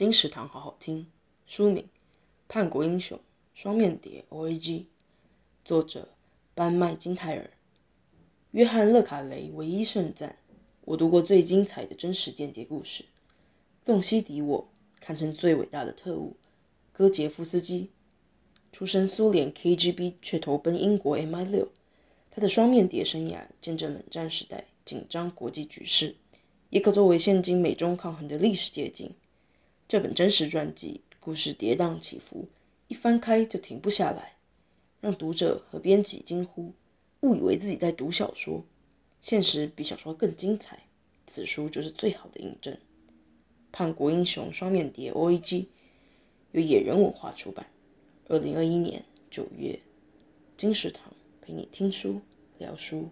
金石堂好好听。书名《叛国英雄双面谍 O.A.G》，作者班麦金泰尔。约翰·勒卡雷唯一盛赞：“我读过最精彩的真实间谍故事。”洞悉敌我，堪称最伟大的特务。戈杰夫斯基出身苏联 KGB，却投奔英国 MI6。他的双面谍生涯见证冷战时代紧张国际局势，也可作为现今美中抗衡的历史借镜。这本真实传记故事跌宕起伏，一翻开就停不下来，让读者和编辑惊呼，误以为自己在读小说。现实比小说更精彩，此书就是最好的印证。《叛国英雄双面谍 O.A.G》由野人文化出版，二零二一年九月，金石堂陪你听书聊书。